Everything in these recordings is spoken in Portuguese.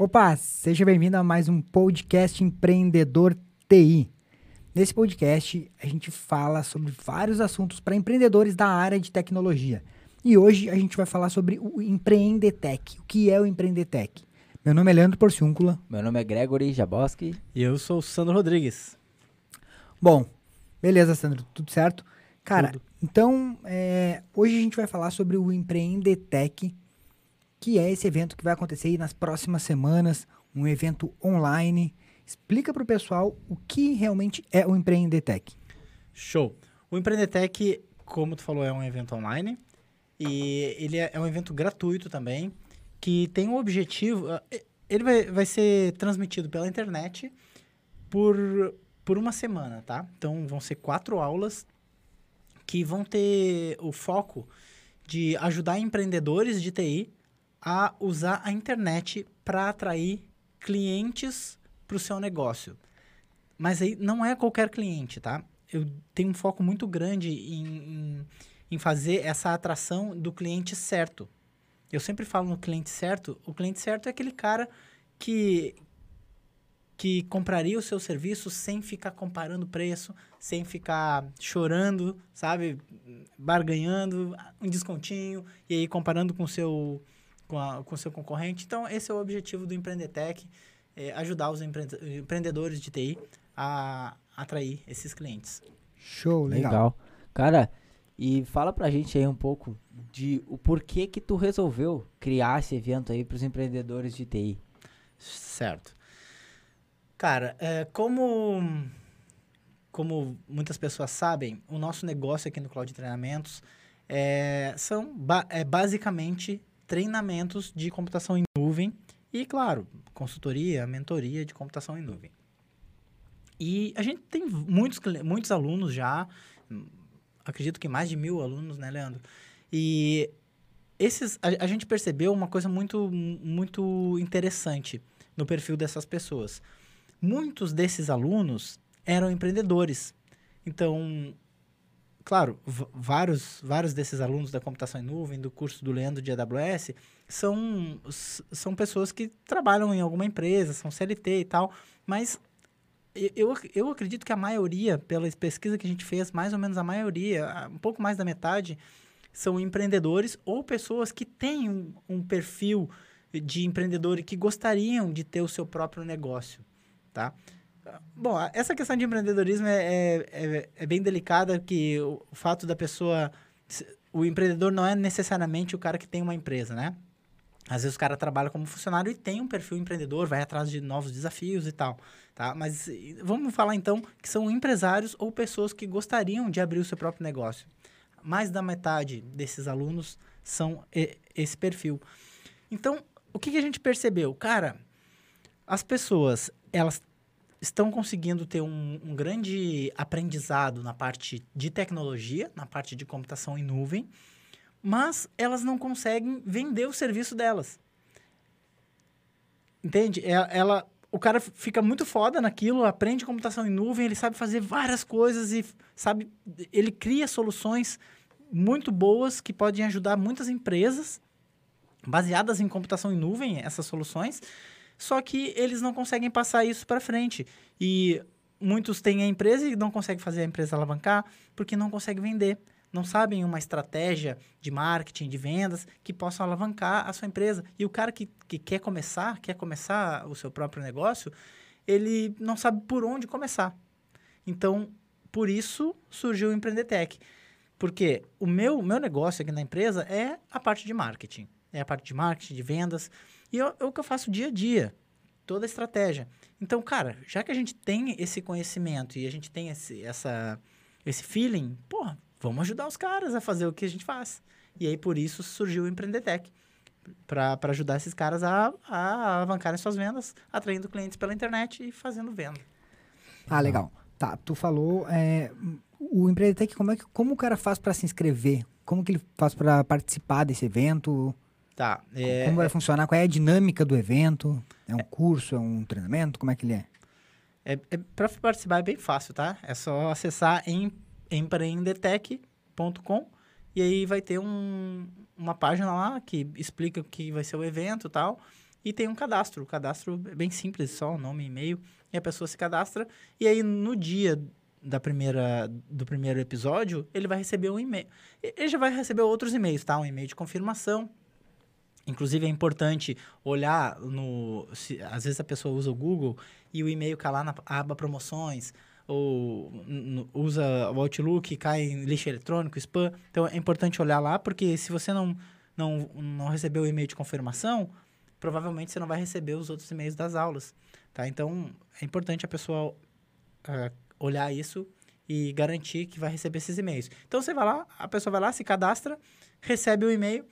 Opa, seja bem-vindo a mais um podcast Empreendedor TI. Nesse podcast, a gente fala sobre vários assuntos para empreendedores da área de tecnologia. E hoje a gente vai falar sobre o Empreendetec. O que é o Empreendetec? Meu nome é Leandro Porciúncula. Meu nome é Gregory Jaboski. E eu sou o Sandro Rodrigues. Bom, beleza, Sandro, tudo certo? Cara, tudo. então, é, hoje a gente vai falar sobre o Empreendetec, que é esse evento que vai acontecer nas próximas semanas, um evento online. Explica para o pessoal o que realmente é o Empreendetec. Show. O Empreendetec, como tu falou, é um evento online e ele é, é um evento gratuito também, que tem o um objetivo... Ah, ele vai, vai ser transmitido pela internet por, por uma semana, tá? Então, vão ser quatro aulas que vão ter o foco de ajudar empreendedores de TI a usar a internet para atrair clientes para o seu negócio. Mas aí não é qualquer cliente, tá? Eu tenho um foco muito grande em, em, em fazer essa atração do cliente certo. Eu sempre falo no cliente certo. O cliente certo é aquele cara que, que compraria o seu serviço sem ficar comparando preço, sem ficar chorando, sabe? Barganhando um descontinho e aí comparando com o seu com, a, com o seu concorrente. Então, esse é o objetivo do Empreendetec, é ajudar os empre empreendedores de TI a atrair esses clientes. Show, legal. legal. Cara, e fala pra gente aí um pouco de o porquê que tu resolveu criar esse evento aí para os empreendedores de TI. Certo. Cara, é, como como muitas pessoas sabem, o nosso negócio aqui no Cloud Treinamentos é, são ba é basicamente treinamentos de computação em nuvem e, claro, consultoria, mentoria de computação em nuvem. E a gente tem muitos, muitos alunos já, acredito que mais de mil alunos, né, Leandro? E esses, a, a gente percebeu uma coisa muito, muito interessante no perfil dessas pessoas. Muitos desses alunos eram empreendedores. Então, claro, vários, vários desses alunos da computação em nuvem, do curso do Leandro de AWS, são, são pessoas que trabalham em alguma empresa, são CLT e tal, mas eu, eu acredito que a maioria, pela pesquisa que a gente fez, mais ou menos a maioria, um pouco mais da metade, são empreendedores ou pessoas que têm um, um perfil de empreendedor e que gostariam de ter o seu próprio negócio, tá? Bom, essa questão de empreendedorismo é, é, é, é bem delicada, que o, fato da pessoa... O empreendedor não é necessariamente o cara que tem uma empresa, né? Às vezes o cara trabalha como funcionário e tem um perfil empreendedor, vai atrás de novos desafios e tal, tá? Mas vamos falar então que são empresários ou pessoas que gostariam de abrir o seu próprio negócio. Mais da metade desses alunos são esse perfil. Então, o que, que a gente percebeu? Cara, as pessoas, elas estão conseguindo ter um, um, grande aprendizado na parte de tecnologia, na parte de computação em nuvem, mas elas não conseguem vender o serviço delas. Entende? Ela, é, ela, o cara fica muito foda naquilo, aprende computação em nuvem, ele sabe fazer várias coisas e sabe, ele cria soluções muito boas que podem ajudar muitas empresas baseadas em computação em nuvem, essas soluções só que eles não conseguem passar isso para frente. E muitos têm a empresa e não conseguem fazer a empresa alavancar porque não conseguem vender. Não sabem uma estratégia de marketing, de vendas que possa alavancar a sua empresa. E o cara que, que quer começar, quer começar o seu próprio negócio, ele não sabe por onde começar. Então, por isso surgiu o Empreendetec. Porque o meu, meu negócio aqui na empresa é a parte de marketing. É a parte de marketing, de vendas. E é, é o que eu faço dia a dia, toda a estratégia. Então, cara, já que a gente tem esse conhecimento e a gente tem esse, essa, esse feeling, pô, vamos ajudar os caras a fazer o que a gente faz. E aí, por isso, surgiu o Empreendetec. Para ajudar esses caras a, a alavancarem suas vendas, atraindo clientes pela internet e fazendo venda. Ah, legal. Tá, tu falou é, o Empreendetec, como, é que, como o cara faz para se inscrever? Como que ele faz para participar desse evento? Tá. É, como vai é funcionar? Qual é a dinâmica do evento? É um é, curso? É um treinamento? Como é que ele é? é, é Para participar é bem fácil, tá? É só acessar em empreendetec.com e aí vai ter um, uma página lá que explica o que vai ser o evento e tal. e tem um cadastro. O cadastro é bem simples, só nome e e-mail, e a pessoa se cadastra, e aí no dia da primeira, do primeiro episódio, ele vai receber um e-mail. Ele já vai receber outros e-mails, tá? Um e-mail de confirmação. Inclusive é importante olhar no. Se, às vezes a pessoa usa o Google e o e-mail cai lá na aba promoções, ou usa o Outlook e cai em lixo eletrônico, spam. Então é importante olhar lá, porque se você não, não, não recebeu o e-mail de confirmação, provavelmente você não vai receber os outros e-mails das aulas. Tá? Então é importante a pessoa ah, olhar isso e garantir que vai receber esses e-mails. Então você vai lá, a pessoa vai lá, se cadastra, recebe o e-mail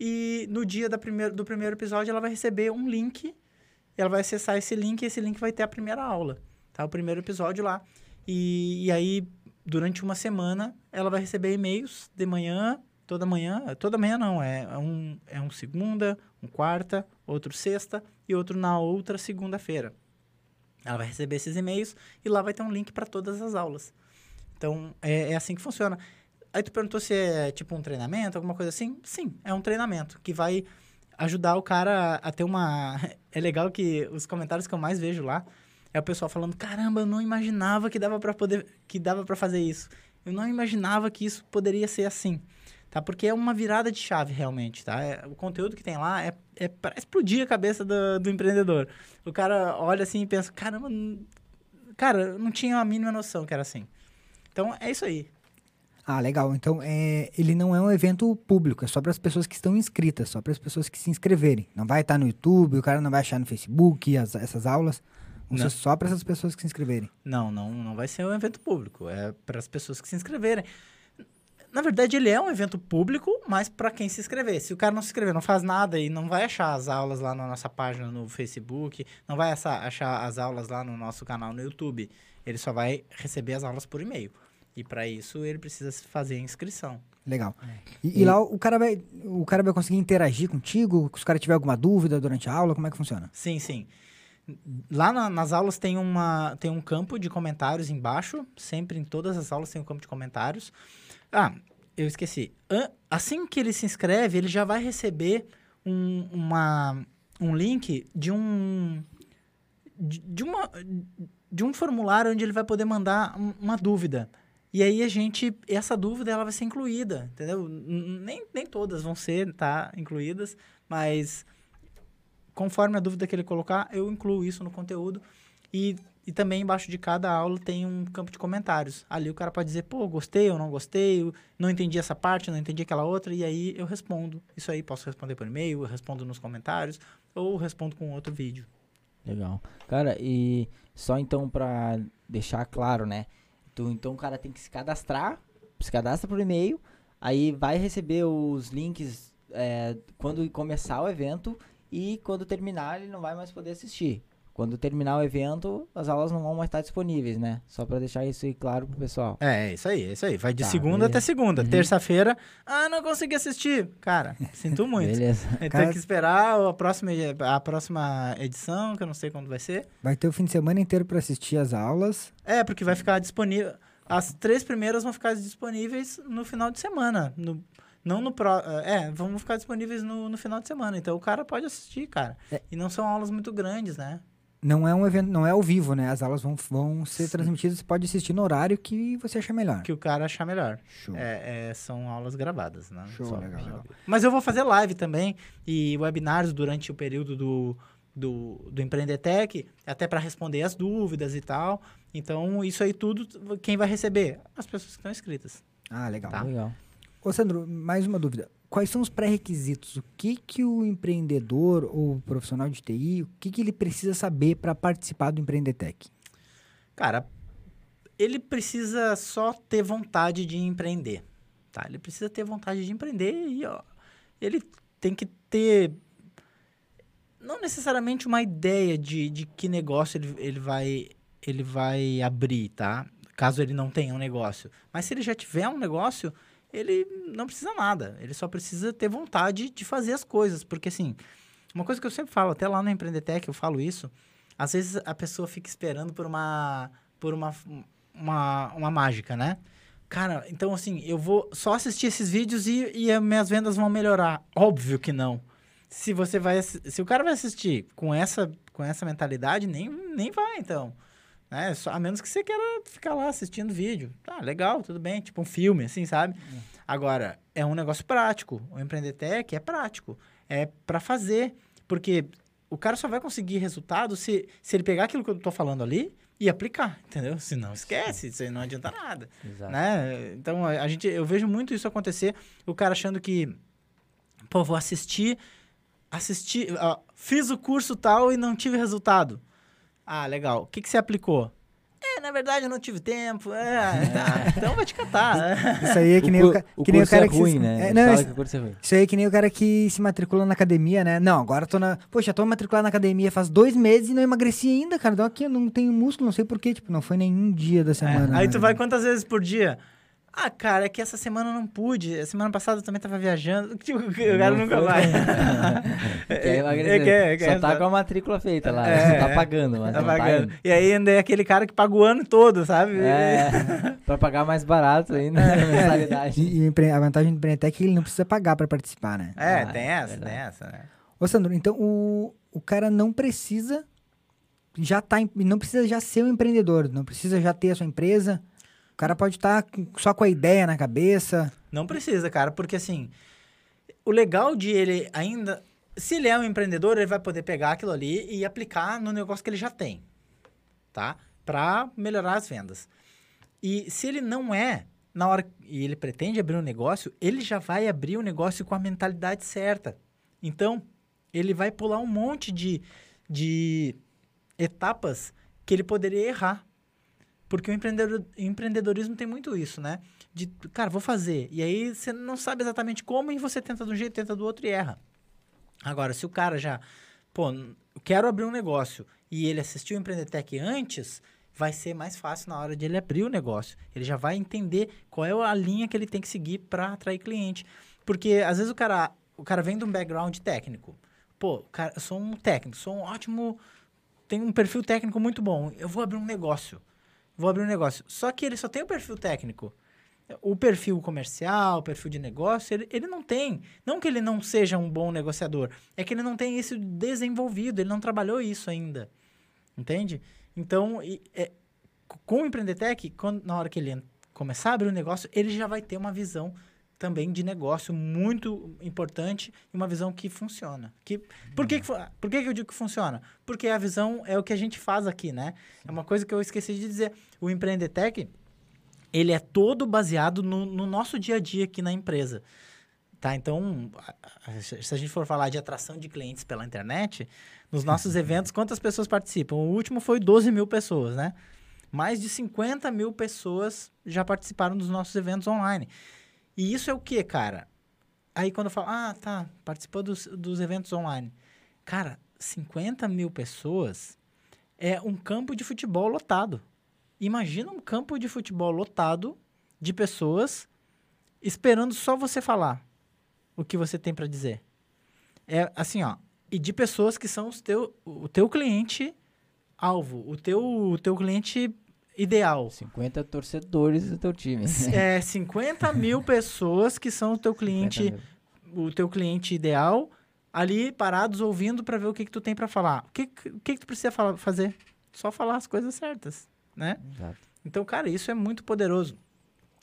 e no dia da primeiro, do primeiro episódio ela vai receber um link, ela vai acessar esse link e esse link vai ter a primeira aula, tá? O primeiro episódio lá. E, e aí, durante uma semana, ela vai receber e-mails de manhã, toda manhã, toda manhã não, é um, é um segunda, um quarta, outro sexta e outro na outra segunda-feira. Ela vai receber esses e-mails e lá vai ter um link para todas as aulas. Então, é, é assim que funciona. Aí tu perguntou se é tipo um treinamento, alguma coisa assim? Sim, é um treinamento que vai ajudar o cara a ter uma... É legal que os comentários que eu mais vejo lá é o pessoal falando, caramba, eu não imaginava que dava para poder, que dava para fazer isso. Eu não imaginava que isso poderia ser assim, tá? Porque é uma virada de chave realmente, tá? É- o conteúdo que tem lá é, é para explodir a cabeça do, do empreendedor. O cara olha assim e pensa, caramba, cara, eu não tinha a mínima noção que era assim. Então é isso aí. Ah, legal. Então, é, ele não é um evento público, é só para as pessoas que estão inscritas, só para as pessoas que se inscreverem. Não vai estar no YouTube, o cara não vai achar no Facebook as- essas aulas. Não. só para essas pessoas que se inscreverem. Não, não, não vai ser um evento público. É para as pessoas que se inscreverem. Na verdade, ele é um evento público, mas para quem se inscrever. Se o cara não se inscrever, não faz nada e não vai achar as aulas lá na nossa página no Facebook, não vai achar as aulas lá no nosso canal no YouTube, ele só vai receber as aulas por e-mail. E para isso, ele precisa fazer a inscrição. Legal. E, e lá o cara, vai, o cara vai conseguir interagir contigo? Se o cara tiver alguma dúvida durante a aula, como é que funciona? Sim, sim. Lá na- nas aulas tem, uma, tem um campo de comentários embaixo. Sempre em todas as aulas tem um campo de comentários. Ah, eu esqueci. Assim que ele se inscreve, ele já vai receber um, uma, um link de um. De, de uma, de um formulário onde ele vai poder mandar um- uma dúvida. E aí a gente, essa dúvida ela vai ser incluída, entendeu? Nem, nem todas vão ser, tá, incluídas, mas conforme a dúvida que ele colocar, eu incluo isso no conteúdo. E, e também embaixo de cada aula tem um campo de comentários. Ali o cara pode dizer, pô, gostei ou não gostei, não entendi essa parte, não entendi aquela outra, e aí eu respondo. Isso aí posso responder por e-mail, eu respondo nos comentários, ou respondo com outro vídeo. Legal. Cara, e só então pra deixar claro, né? Tu, então o cara tem que se cadastrar, se cadastra por e-mail, aí vai receber os links é, quando começar o evento e quando terminar ele não vai mais poder assistir. Quando terminar o evento, as aulas não vão mais estar disponíveis, né? Só pra deixar isso aí claro pro pessoal. É, é isso aí, é isso aí. Vai de Tá, segunda beleza. até segunda. Uhum. Terça-feira, ah, não consegui assistir. Cara, sinto muito. Beleza. Tem Cara- que esperar a próxima, a próxima edição, que eu não sei quando vai ser. Vai ter o fim de semana inteiro para assistir as aulas. É, porque vai ficar disponível. As três primeiras vão ficar disponíveis no final de semana. No, não no pro. É, vão ficar disponíveis no, no final de semana. Então o cara pode assistir, cara. É. E não são aulas muito grandes, né? Não é um evento, não é ao vivo, né? As aulas vão, vão ser Sim. transmitidas, você pode assistir no horário que você achar melhor. Que o cara achar melhor. Show. É, é, são aulas gravadas, né? Show, Só- legal, legal. Mas eu vou fazer live também e webinários durante o período do, do, do Empreendetec, até para responder as dúvidas e tal. Então, isso aí tudo, quem vai receber? As pessoas que estão inscritas. Ah, legal. Tá. Legal. Ô, Sandro, mais uma dúvida. Quais são os pré-requisitos? O que que o empreendedor ou o profissional de TI, o que que ele precisa saber para participar do Empreendetec? Cara, ele precisa só ter vontade de empreender, tá? Ele precisa ter vontade de empreender e, ó, ele tem que ter não necessariamente uma ideia de, de que negócio ele, ele vai ele vai abrir, tá? Caso ele não tenha um negócio. Mas se ele já tiver um negócio, ele não precisa nada. Ele só precisa ter vontade de fazer as coisas. Porque, assim, uma coisa que eu sempre falo, até lá no Empreendetec eu falo isso, às vezes a pessoa fica esperando por uma por uma, uma, uma mágica, né? Cara, então assim, eu vou só assistir esses vídeos e, e as minhas vendas vão melhorar. Óbvio que não. se você vai se o cara vai assistir com essa com essa mentalidade nem nem vai então né Só, a menos que você queira ficar lá assistindo vídeo tá legal tudo bem tipo um filme assim sabe é. agora é um negócio prático o empreendetec é prático é para fazer porque o cara só vai conseguir resultado se, se ele pegar aquilo que eu tô falando ali e aplicar, entendeu? Se não, esquece, isso aí não adianta nada. Exato. Né? Então, a, a, gente, eu vejo muito isso acontecer, o cara achando que, pô, vou assistir, assistir, ó, fiz o curso tal e não tive resultado. Ah, legal. O que, que você aplicou? É, na verdade eu não tive tempo. É, tá. então vai te catar. Isso aí é que nem o, o, que nem o cara é que ruim, se... né? É, não, isso, que é ruim. isso aí é que nem o cara que se matricula na academia, né? Não, agora tô na. Poxa, tô matriculado na academia faz dois meses e não emagreci ainda, cara. Então aqui eu não tenho músculo, não sei porquê. Tipo, não foi nenhum dia da é, semana. É. Aí né? tu vai quantas vezes por dia? Ah, cara, é que essa semana eu não pude. A semana passada eu também tava viajando. Tipo, o cara nunca vai. É, quer, quer, só tá com a matrícula feita lá. É, só tá pagando. Mas tá, tá pagando. Tá e aí ainda é aquele cara que paga o ano todo, sabe? É, pra pagar mais barato ainda. É. E, e, a vantagem do Empreendetec é que ele não precisa pagar pra participar, né? É, ah, tem essa, tem essa, né? Ô, Sandro, então o, o cara não precisa já tá, não precisa já ser um empreendedor, não precisa já ter a sua empresa cara pode estar tá só com a ideia na cabeça. Não precisa, cara, porque assim, o legal de ele ainda. Se ele é um empreendedor, ele vai poder pegar aquilo ali e aplicar no negócio que ele já tem, tá? Para melhorar as vendas. E se ele não é, na hora e ele pretende abrir um negócio, ele já vai abrir o um negócio com a mentalidade certa. Então, ele vai pular um monte de, de etapas que ele poderia errar. Porque o empreendedor, empreendedorismo tem muito isso, né? De, cara, vou fazer. E aí você não sabe exatamente como e você tenta de um jeito, tenta do outro e erra. Agora, se o cara já, pô, quero abrir um negócio e ele assistiu o Empreendetec antes, vai ser mais fácil na hora de ele abrir o negócio. Ele já vai entender qual é a linha que ele tem que seguir para atrair cliente. Porque às vezes o cara, o cara vem de um background técnico. Pô, cara, eu sou um técnico, sou um ótimo, tenho um perfil técnico muito bom. Eu vou abrir um negócio vou abrir um negócio. Só que ele só tem o perfil técnico. O perfil comercial, o perfil de negócio, ele, ele não tem. Não que ele não seja um bom negociador, é que ele não tem isso desenvolvido, ele não trabalhou isso ainda. Entende? Então, e, é, com o Empreendetec, quando, na hora que ele começar a abrir o um negócio, ele já vai ter uma visão também de negócio muito importante e uma visão que funciona. Que, por que, que, por que, que eu digo que funciona? Porque a visão é o que a gente faz aqui, né? É uma coisa que eu esqueci de dizer. O Empreendetec, ele é todo baseado no, no nosso dia a dia aqui na empresa. Tá, então, se a gente for falar de atração de clientes pela internet, nos nossos eventos, quantas pessoas participam? O último foi 12 mil pessoas, né? Mais de 50 mil pessoas já participaram dos nossos eventos online. E isso é o que, cara? Aí quando eu falo, ah, tá, participou dos, dos eventos online. Cara, 50 mil pessoas é um campo de futebol lotado. Imagina um campo de futebol lotado de pessoas esperando só você falar o que você tem para dizer. É assim, ó, e de pessoas que são os teu, o teu cliente alvo, o teu, o teu cliente ideal. 50 torcedores do teu time. É, 50 mil pessoas que são o teu cliente, o teu cliente ideal, ali parados ouvindo para ver o que, que tu tem para falar. O que, que, que tu precisa falar, fazer? Só falar as coisas certas, né? Exato. Então, cara, isso é muito poderoso.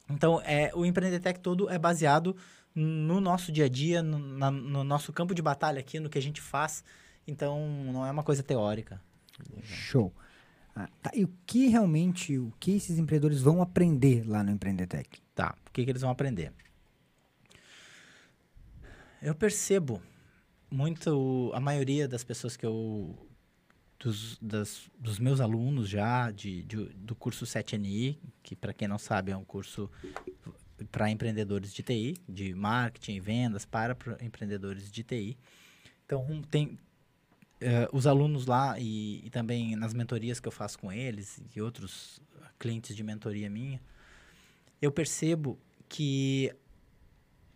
Então, é, o Empreendetec todo é baseado no nosso dia a dia, no, na, no nosso campo de batalha aqui, no que a gente faz. Então, não é uma coisa teórica. Show. Ah, tá. E o que realmente, o que esses empreendedores vão aprender lá no Empreendetec? Tá, o que, que eles vão aprender? Eu percebo muito, a maioria das pessoas que eu, dos, das, dos meus alunos já, de, de do curso 7NI, que para quem não sabe é um curso para empreendedores de TI, de marketing vendas para empreendedores de TI. Então, tem, uh, os alunos lá e, e, também nas mentorias que eu faço com eles e outros clientes de mentoria minha, eu percebo que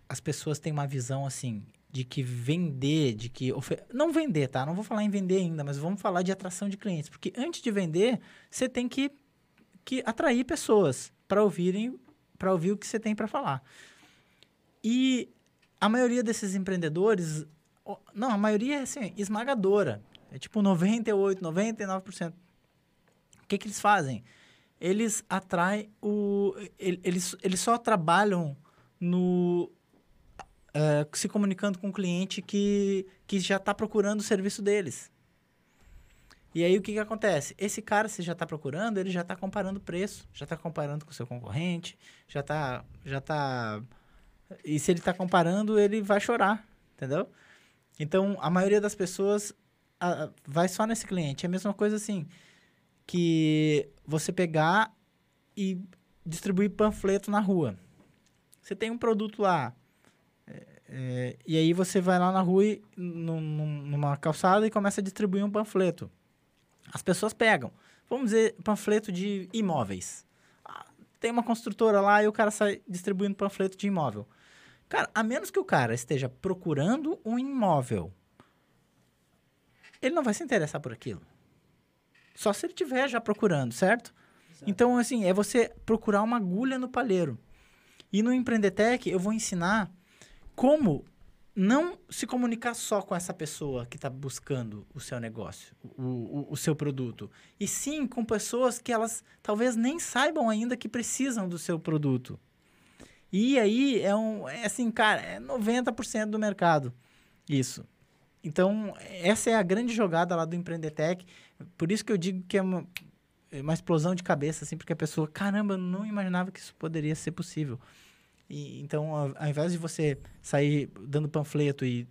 as pessoas têm uma visão assim de que vender, de que não vender, tá? Não vou falar em vender ainda, mas vamos falar de atração de clientes, porque antes de vender, você tem que, que atrair pessoas para ouvirem, para ouvir o que você tem para falar. E a maioria desses empreendedores Não, a maioria é assim, esmagadora. É tipo 98, 99%. O que, que eles fazem? Eles atraem o. Eles, eles só trabalham no. Uh, se comunicando com o cliente que, que já está procurando o serviço deles. E aí o que, que acontece? Esse cara, se já está procurando, ele já está comparando preço, já está comparando com o seu concorrente, já está. Já tá... E se ele está comparando, ele vai chorar, entendeu? Então, a maioria das pessoas a, vai só nesse cliente. É a mesma coisa assim, que você pegar e distribuir panfleto na rua. Você tem um produto lá, é, é, e aí você vai lá na rua, e, num, numa calçada e começa a distribuir um panfleto. As pessoas pegam. Vamos dizer, panfleto de imóveis. Ah, tem uma construtora lá e o cara sai distribuindo panfleto de imóvel. Cara, a menos que o cara esteja procurando um imóvel, ele não vai se interessar por aquilo. Só se ele estiver já procurando, certo? Exato. Então, assim, é você procurar uma agulha no palheiro. E no Empreendetec eu vou ensinar como não se comunicar só com essa pessoa que está buscando o seu negócio, o, o, o, seu produto. E sim com pessoas que elas talvez nem saibam ainda que precisam do seu produto. E aí é um. É assim, cara, é 90% do mercado. Isso. Então, essa é a grande jogada lá do Empreendetec. Por isso que eu digo que é uma, é uma explosão de cabeça, assim, porque a pessoa, caramba, não imaginava que isso poderia ser possível. E, então, ao, ao, invés de você sair dando panfleto e,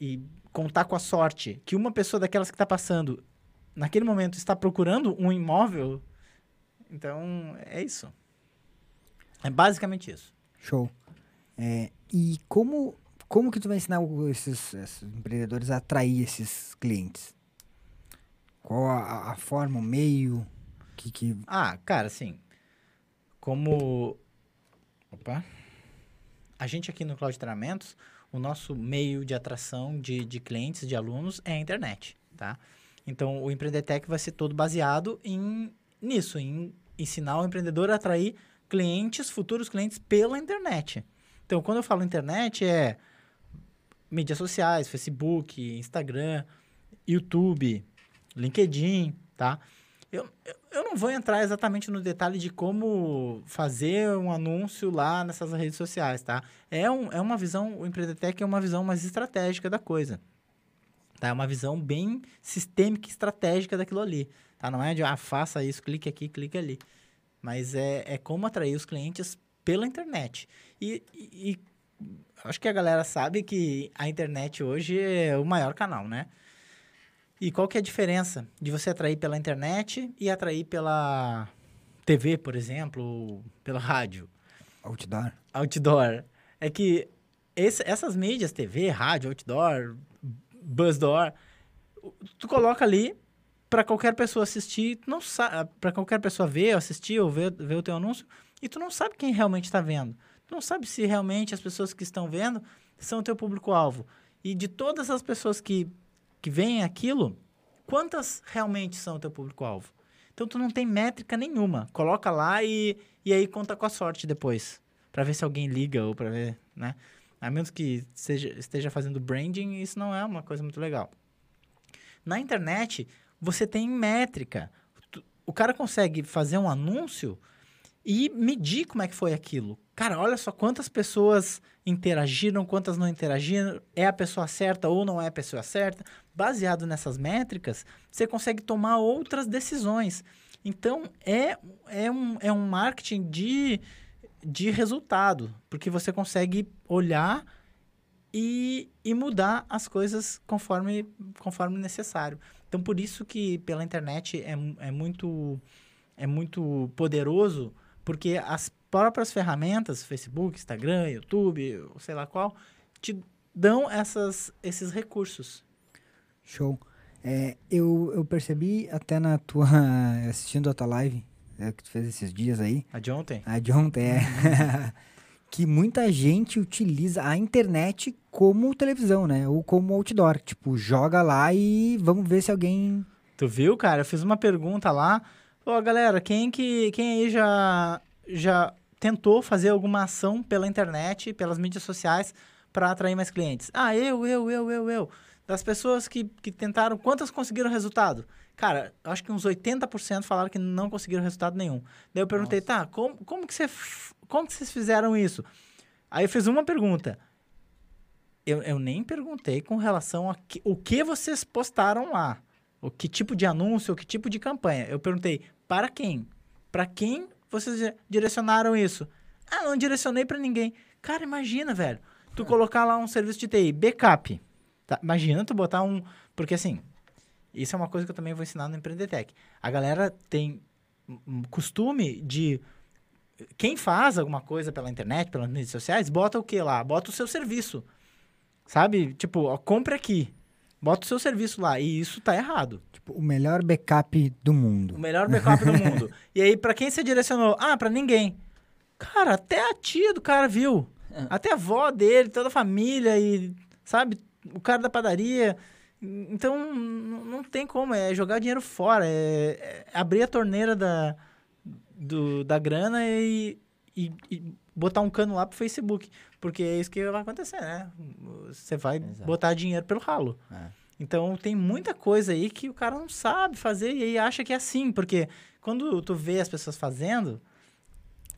e contar com a sorte que uma pessoa daquelas que está passando, naquele momento, está procurando um imóvel, então é isso. É basicamente isso. Show. É, e como, como que tu vai ensinar esses, esses empreendedores a atrair esses clientes? Qual a, a forma, o meio? Que, que... Ah, cara, assim, como... Opa a gente aqui no Cloud Treinamentos, o nosso meio de atração de, de clientes, de alunos, é a internet, tá? Então, o Empreendetec vai ser todo baseado em nisso, em ensinar o empreendedor a atrair clientes, futuros clientes pela internet. Então, quando eu falo internet, é mídias sociais, Facebook, Instagram, YouTube, LinkedIn, tá? Eu, eu não vou entrar exatamente no detalhe de como fazer um anúncio lá nessas redes sociais, tá? É, um, é uma visão, o Empreendetec é uma visão mais estratégica da coisa. Tá? É uma visão bem sistêmica e estratégica daquilo ali. Tá? Não é de, ah, faça isso, clique aqui, clique ali. Mas é, é como atrair os clientes pela internet. E, e, e acho que a galera sabe que a internet hoje é o maior canal, né? E qual que é a diferença de você atrair pela internet e atrair pela TV, por exemplo, ou pela rádio? Outdoor. Outdoor. É que esse, essas mídias, TV, rádio, outdoor, buzzdoor, tu coloca ali para qualquer pessoa assistir, tu não sabe, para qualquer pessoa ver, assistir ou ver, ver o teu anúncio, e tu não sabe quem realmente está vendo. Tu não sabe se realmente as pessoas que estão vendo são o teu público-alvo. E de todas as pessoas que que veem aquilo, quantas realmente são o teu público-alvo? Então, tu não tem métrica nenhuma. Coloca lá e, e aí conta com a sorte depois. para ver se alguém liga ou para ver, né? A menos que seja, esteja fazendo branding, isso não é uma coisa muito legal. Na internet, você tem métrica. O cara consegue fazer um anúncio e medir como é que foi aquilo. Cara, olha só quantas pessoas interagiram, quantas não interagiram, é a pessoa certa ou não é a pessoa certa. Baseado nessas métricas, você consegue tomar outras decisões. Então, é, é, um, é um marketing de, de resultado, porque você consegue olhar e, e mudar as coisas conforme, conforme necessário. Então, por isso que pela internet é, é, muito, é muito poderoso porque as próprias ferramentas, Facebook, Instagram, YouTube, sei lá qual, te dão essas, esses recursos. Show. É, eu, eu percebi até na tua. assistindo a tua live é, que tu fez esses dias aí. A de ontem? A de ontem, é. que muita gente utiliza a internet como televisão, né? Ou como outdoor. Tipo, joga lá e vamos ver se alguém. Tu viu, cara? Eu fiz uma pergunta lá. Pô, galera, quem que quem aí já já tentou fazer alguma ação pela internet, pelas mídias sociais para atrair mais clientes? Ah, eu, eu, eu, eu, eu. Das pessoas que, que tentaram, quantas conseguiram resultado? Cara, acho que uns 80% falaram que não conseguiram resultado nenhum. Daí eu perguntei, Nossa. tá, como, como, que você, como que vocês fizeram isso? Aí eu fiz uma pergunta. Eu, eu nem perguntei com relação a que, o que vocês postaram lá. O que tipo de anúncio, o que tipo de campanha. Eu perguntei, para quem? Para quem vocês direcionaram isso? Ah, não direcionei para ninguém. Cara, imagina, velho. Tu colocar lá um serviço de TI, backup. Tá? Imagina tu botar um. Porque assim, isso é uma coisa que eu também vou ensinar no Empreendetec. A galera tem costume de. Quem faz alguma coisa pela internet, pelas redes sociais, bota o que lá? Bota o seu serviço. Sabe? Tipo, ó, compre aqui. Bota o seu serviço lá. E isso tá errado. Tipo, o melhor backup do mundo. O melhor backup do mundo. E aí, para quem você direcionou? Ah, para ninguém. Cara, até a tia do cara viu. É. Até a avó dele, toda a família e, sabe, o cara da padaria. Então, não tem como, é jogar dinheiro fora, é, é abrir a torneira da, do, da grana e, e, e, botar um cano lá pro Facebook. Porque é isso que vai acontecer, né? Você vai Exato. botar dinheiro pelo ralo. É. Então, tem muita coisa aí que o cara não sabe fazer e aí acha que é assim. Porque quando tu vê as pessoas fazendo,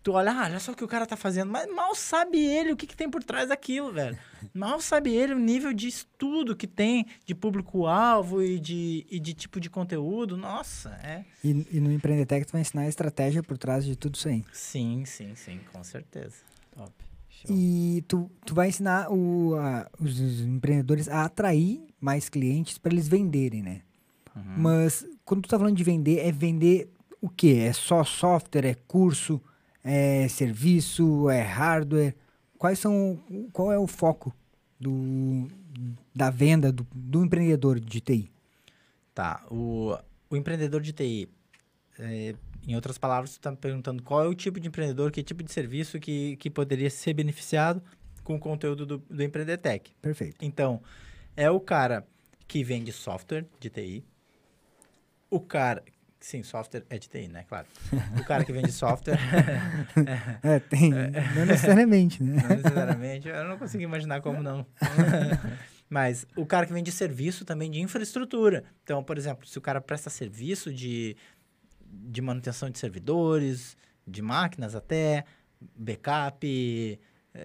tu olha, ah, olha só o que o cara tá fazendo, mas mal sabe ele o que, que tem por trás daquilo, velho. mal sabe ele o nível de estudo que tem de público-alvo e de, e de tipo de conteúdo. Nossa, é. E, e no Empreendetec tu vai ensinar a estratégia por trás de tudo isso aí. Sim, sim, sim, com certeza. Top. Show. E tu, tu vai ensinar o, a, os, os empreendedores a atrair mais clientes para eles venderem, né? Uhum. Mas quando tu tá falando de vender, é vender o quê? É só software, é curso? É serviço, é hardware? Quais são, qual é o foco do, da venda do, do empreendedor de TI? Tá, o, o empreendedor de TI, é, em outras palavras, você está me perguntando qual é o tipo de empreendedor, que tipo de serviço que, que poderia ser beneficiado com o conteúdo do, do Empreendetec. Perfeito. Então, é o cara que vende software de TI, o cara Sim, software é de TI, né? Claro. O cara que vende software. é, tem. não necessariamente, né? Não necessariamente. Eu não consigo imaginar como não. Mas o cara que vende serviço também de infraestrutura. Então, por exemplo, se o cara presta serviço de, de manutenção de servidores, de máquinas até, backup,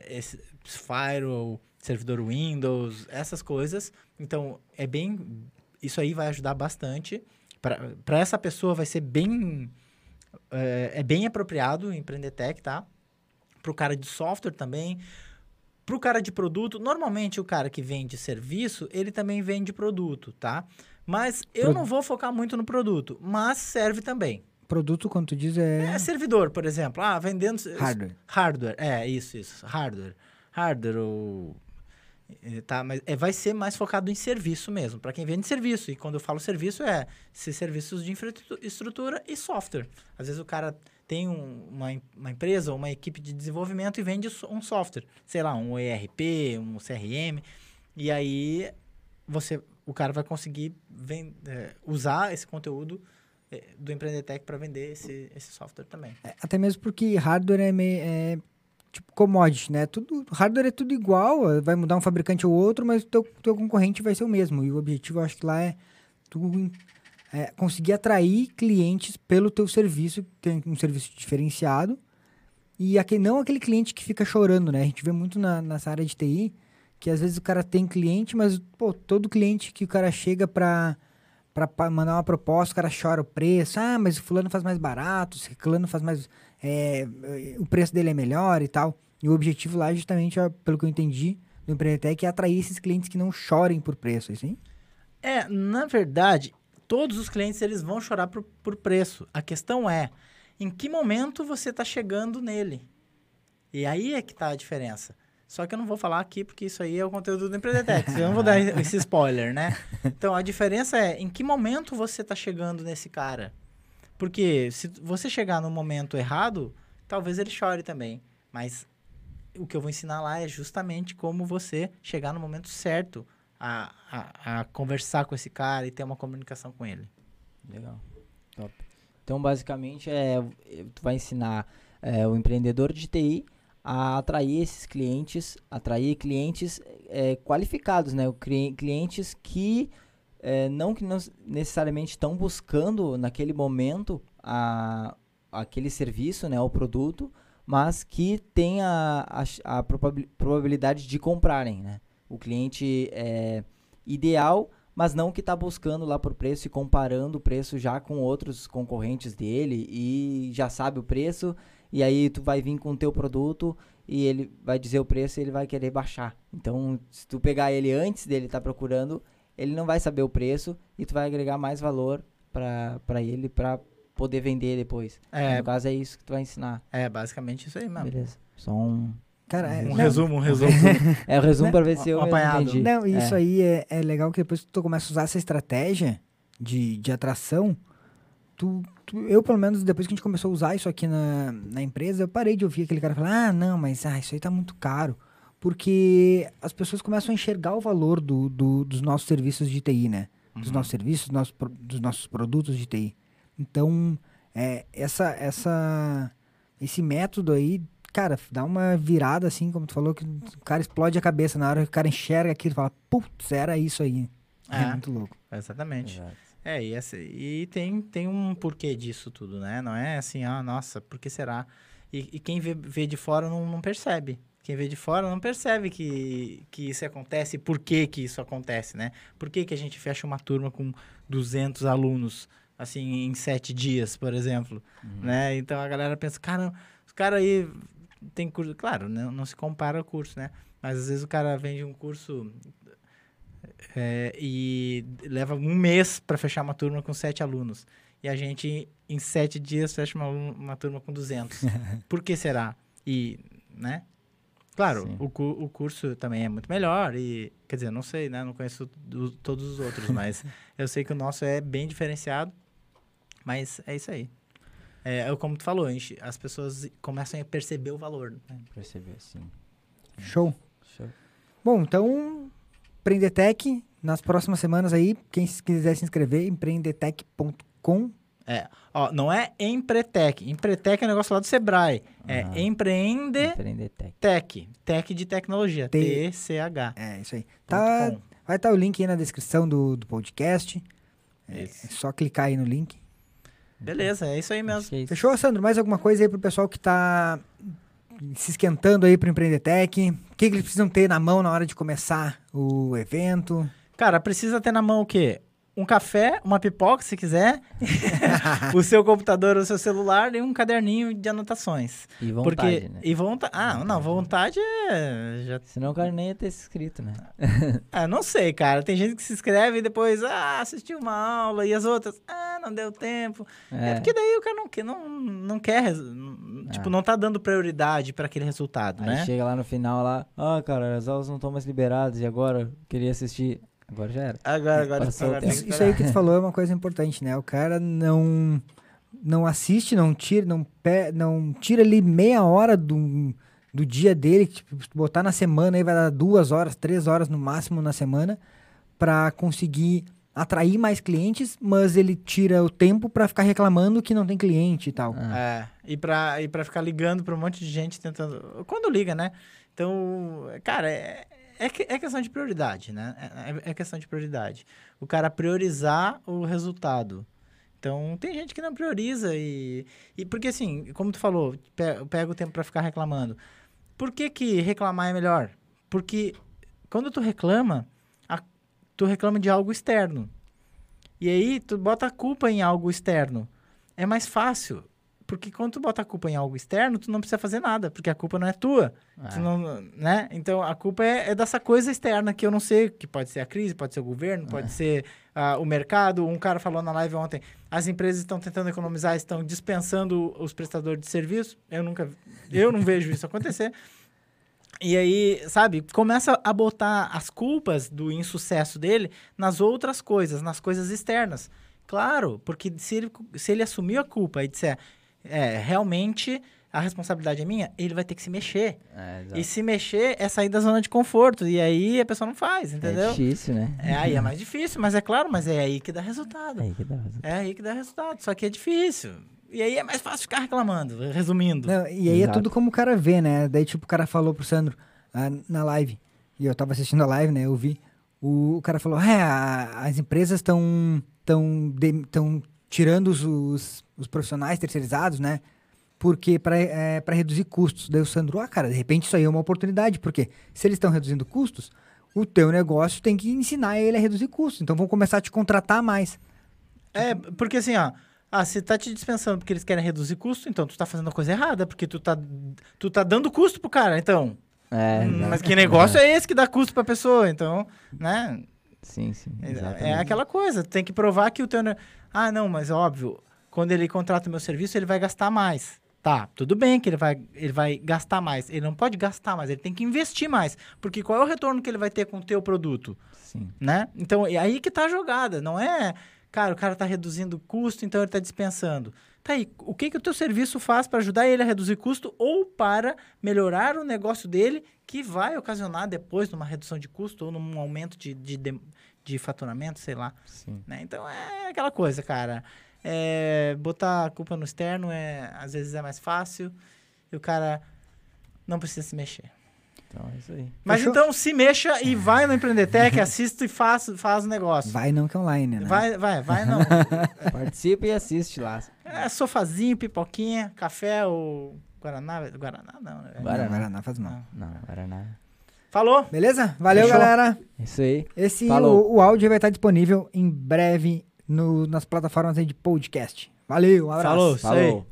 esse, firewall, servidor Windows, essas coisas. Então, é bem. Isso aí vai ajudar bastante para essa pessoa vai ser bem. É, é bem apropriado o Empreendetec, tá? Para o cara de software também. Para o cara de produto, normalmente o cara que vende serviço, ele também vende produto, tá? Mas eu Pro... não vou focar muito no produto, mas serve também. Produto, quando tu diz, é... É servidor, por exemplo. Ah, vendendo... Hardware. Hardware, é, isso, isso. Hardware. Hardware ou tá, mas é, vai ser mais focado em serviço mesmo, para quem vende serviço. E quando eu falo serviço, é ser serviços de infraestrutura e software. Às vezes o cara tem um, uma, uma empresa ou uma equipe de desenvolvimento e vende um software, sei lá, um ERP, um CRM, e aí você, o cara vai conseguir vend, é, usar esse conteúdo é, do Empreendetec para vender esse, esse software também. É, até mesmo porque hardware é, meio, é tipo commodity, né? Tudo, hardware é tudo igual, vai mudar um fabricante ou outro, mas o teu, teu concorrente vai ser o mesmo. E o objetivo, eu acho que lá é tu é, conseguir atrair clientes pelo teu serviço, que tem um serviço diferenciado. E aquele, não aquele cliente que fica chorando, né? A gente vê muito na, nessa área de TI que às vezes o cara tem cliente, mas pô, todo cliente que o cara chega para para mandar uma proposta, o cara chora o preço. Ah, mas o fulano faz mais barato, o ciclano faz mais é, o preço dele é melhor e tal. E o objetivo lá, justamente, pelo que eu entendi, do Empreendetec, é atrair esses clientes que não chorem por preço, assim? É, na verdade, todos os clientes eles vão chorar por, por preço. A questão é, em que momento você está chegando nele? E aí é que está a diferença. Só que eu não vou falar aqui porque isso aí é o conteúdo do Empreendetec. eu não vou dar esse spoiler, né? Então, a diferença é em que momento você está chegando nesse cara. Porque se você chegar no momento errado, talvez ele chore também. Mas o que eu vou ensinar lá é justamente como você chegar no momento certo a, a, a conversar com esse cara e ter uma comunicação com ele. Legal. Top. Então, basicamente, é, tu vai ensinar é, o empreendedor de TI a atrair esses clientes, atrair clientes é, qualificados, né? Clientes que é, não que não necessariamente estão buscando naquele momento a, aquele serviço, né, o produto, mas que tem a, a, a probabil- probabilidade de comprarem, né? O cliente é ideal, mas não que está buscando lá por preço e comparando o preço já com outros concorrentes dele e já sabe o preço e aí tu vai vir com o teu produto e ele vai dizer o preço e ele vai querer baixar. Então, se tu pegar ele antes dele estar procurando, ele não vai saber o preço e tu vai agregar mais valor para ele para poder vender depois. É, No caso é isso que tu vai ensinar. é basicamente isso aí mesmo. Beleza. Só um Cara, é, Um não, resumo, um resumo. É o resumo Né? para ver se eu Um entendi. Não, isso É. aí é, é legal que depois que tu começa a usar essa estratégia de, de atração, tu, tu- eu pelo menos depois que a gente começou a usar isso aqui na, na empresa, eu parei de ouvir aquele cara falar, ah, não, mas ah, isso aí tá muito caro. Porque as pessoas começam a enxergar o valor do, do- dos nossos serviços de TI, né? Dos Uhum. nossos serviços, dos nossos, dos nossos produtos de TI. Então, é, essa, essa, esse método aí, cara, dá uma virada assim, como tu falou, que o cara explode a cabeça na hora que o cara enxerga aquilo e fala, putz, era isso aí. É, É. muito louco. Exatamente. Exato. É, e, essa- e tem, tem um porquê disso tudo, né? Não é assim, ah, nossa, por que será? E, e quem vê, vê de fora não, não percebe. Quem vê de fora não percebe que, que isso acontece e por que que isso acontece, né? Por que que a gente fecha uma turma com 200 alunos, assim, em sete dias, por exemplo, né? Então a galera pensa, cara, os caras aí tem curso... Claro, não, não se compara o curso, né? Mas às vezes o cara vende um curso é, e leva um mês para fechar uma turma com sete alunos. E a gente, em sete dias, fecha uma, uma turma com 200. Por que será? E, né? Claro, Sim. o, cu- o curso também é muito melhor e... Quer dizer, não sei, né? Não conheço do- todos os outros, mas eu sei que o nosso é bem diferenciado. Mas é isso aí. É, é como tu falou, as pessoas começam a perceber o valor. Né? Perceber, sim. Show. Show. Bom, então, Empreendetec, nas próximas semanas aí, quem quiser se inscrever, empreendetec.com. É, ó, não é Empretec. Empretec é um negócio lá do Sebrae. É Ah. Empreende... Empreender tech. Tech, Tech de tecnologia, T- T-C-H. É, isso aí. Tá, com. vai estar o link aí na descrição do, do podcast. É, é só clicar aí no link. Beleza, é isso aí mesmo. é isso. Fechou, Sandro? Mais alguma coisa aí pro pessoal que tá se esquentando aí pro Empreendetec? O que, que eles precisam ter na mão na hora de começar o evento? Cara, precisa ter na mão o quê? Um café, uma pipoca, se quiser, o seu computador ou o seu celular e um caderninho de anotações. E vontade, Porque né? e vontade, ah, não, vontade é já Senão o cara nem ia ter se inscrito, né? Ah, não sei, cara. Tem gente que se inscreve e depois, ah, assistiu uma aula e as outras, ah, não deu tempo. É, É. porque daí o cara não quer, não, não quer, tipo, Ah. não tá dando prioridade para aquele resultado, Aí né? chega lá no final lá, ah, cara, as aulas não estão mais liberadas e agora eu queria assistir. Agora já era. Agora, agora, Passou agora Isso, isso aí que tu falou é uma coisa importante, né? O cara não não assiste, não tira, não, pe, não tira ali meia hora do, do dia dele, tipo, botar na semana aí vai dar duas horas, três horas no máximo na semana, pra conseguir atrair mais clientes, mas ele tira o tempo pra ficar reclamando que não tem cliente e tal. Ah, É, e pra, e pra ficar ligando pra um monte de gente tentando. Quando liga, né? Então, cara, é, é, é questão de prioridade, né? É, é questão de prioridade. O cara priorizar o resultado. Então, tem gente que não prioriza e. e porque, assim, como tu falou, pe- pega o tempo pra ficar reclamando. Por que, que reclamar é melhor? Porque quando tu reclama, a- tu reclama de algo externo. E aí, tu bota a culpa em algo externo. É mais fácil. Porque quando tu bota a culpa em algo externo, tu não precisa fazer nada, porque a culpa não é tua. Tu ah, não, né? Então a culpa é, é dessa coisa externa que eu não sei, que pode ser a crise, pode ser o governo, pode ser ah, o mercado. Um cara falou na live ontem: as empresas estão tentando economizar, estão dispensando os prestadores de serviço. Eu nunca, eu não vejo isso acontecer. E aí, sabe, começa a botar as culpas do insucesso dele nas outras coisas, nas coisas externas. Claro, porque se ele, se ele assumir a culpa e disser, é, realmente a responsabilidade é minha, ele vai ter que se mexer. é. E se mexer é sair da zona de conforto. E aí a pessoa não faz, É entendeu? difícil, né? É, aí é mais difícil, mas é claro, mas é aí que dá resultado. É aí que dá. razão. É aí que dá resultado. Só que é difícil. E aí é mais fácil ficar reclamando, resumindo. Não, e aí é Exato. tudo como o cara vê, né? Daí, tipo, o cara falou pro Sandro ah, na live, e eu tava assistindo a live, né? Eu vi. O, o cara falou: é, as empresas estão tão, tão tirando os, os, os profissionais terceirizados, né? Porque para é, pra reduzir custos. Daí o Sandro, ah, cara, de repente isso aí é uma oportunidade, porque se eles estão reduzindo custos, o teu negócio tem que ensinar ele a reduzir custos. Então vão começar a te contratar mais. É, porque assim, ó. Ah, se tá te dispensando porque eles querem reduzir custo, então tu tá fazendo a coisa errada, porque tu tá, tu tá dando custo pro cara, então. É, Hum, mas que negócio é esse que dá custo pra pessoa? Então, né? Sim, sim. É- É exatamente. aquela coisa, tem que provar que o teu. ne- Ah, não, mas óbvio, quando ele contrata o meu serviço, ele vai gastar mais. Tá, tudo bem que ele vai, ele vai gastar mais. Ele não pode gastar mais, ele tem que investir mais. Porque qual é o retorno que ele vai ter com o teu produto? Sim. né? Então, é aí que tá a jogada, não é, cara, o cara tá reduzindo o custo, então ele tá dispensando. Tá aí, o que que o teu serviço faz para ajudar ele a reduzir custo ou para melhorar o negócio dele, que vai ocasionar depois numa redução de custo ou num aumento de, de, de, de faturamento, sei lá, Sim. né? Então, é aquela coisa, cara. É, botar a culpa no externo é, às vezes é mais fácil e o cara não precisa se mexer. Então é isso aí. Mas Fechou? então se mexa e vai no Empreendetec, assista e faz, faz o negócio. Vai não que é online, né? Vai, vai, vai não. Participa e assiste lá. É sofazinho, pipoquinha, café ou Guaraná. Guaraná não, né? Não, Guaraná. Guaraná faz mal. Não, Guaraná. Falou? Beleza? Valeu, Fechou. galera. É Isso aí. Esse Falou. o, o áudio vai estar disponível em breve no- nas plataformas aí de podcast. Valeu, um abraço. Falou. Falou.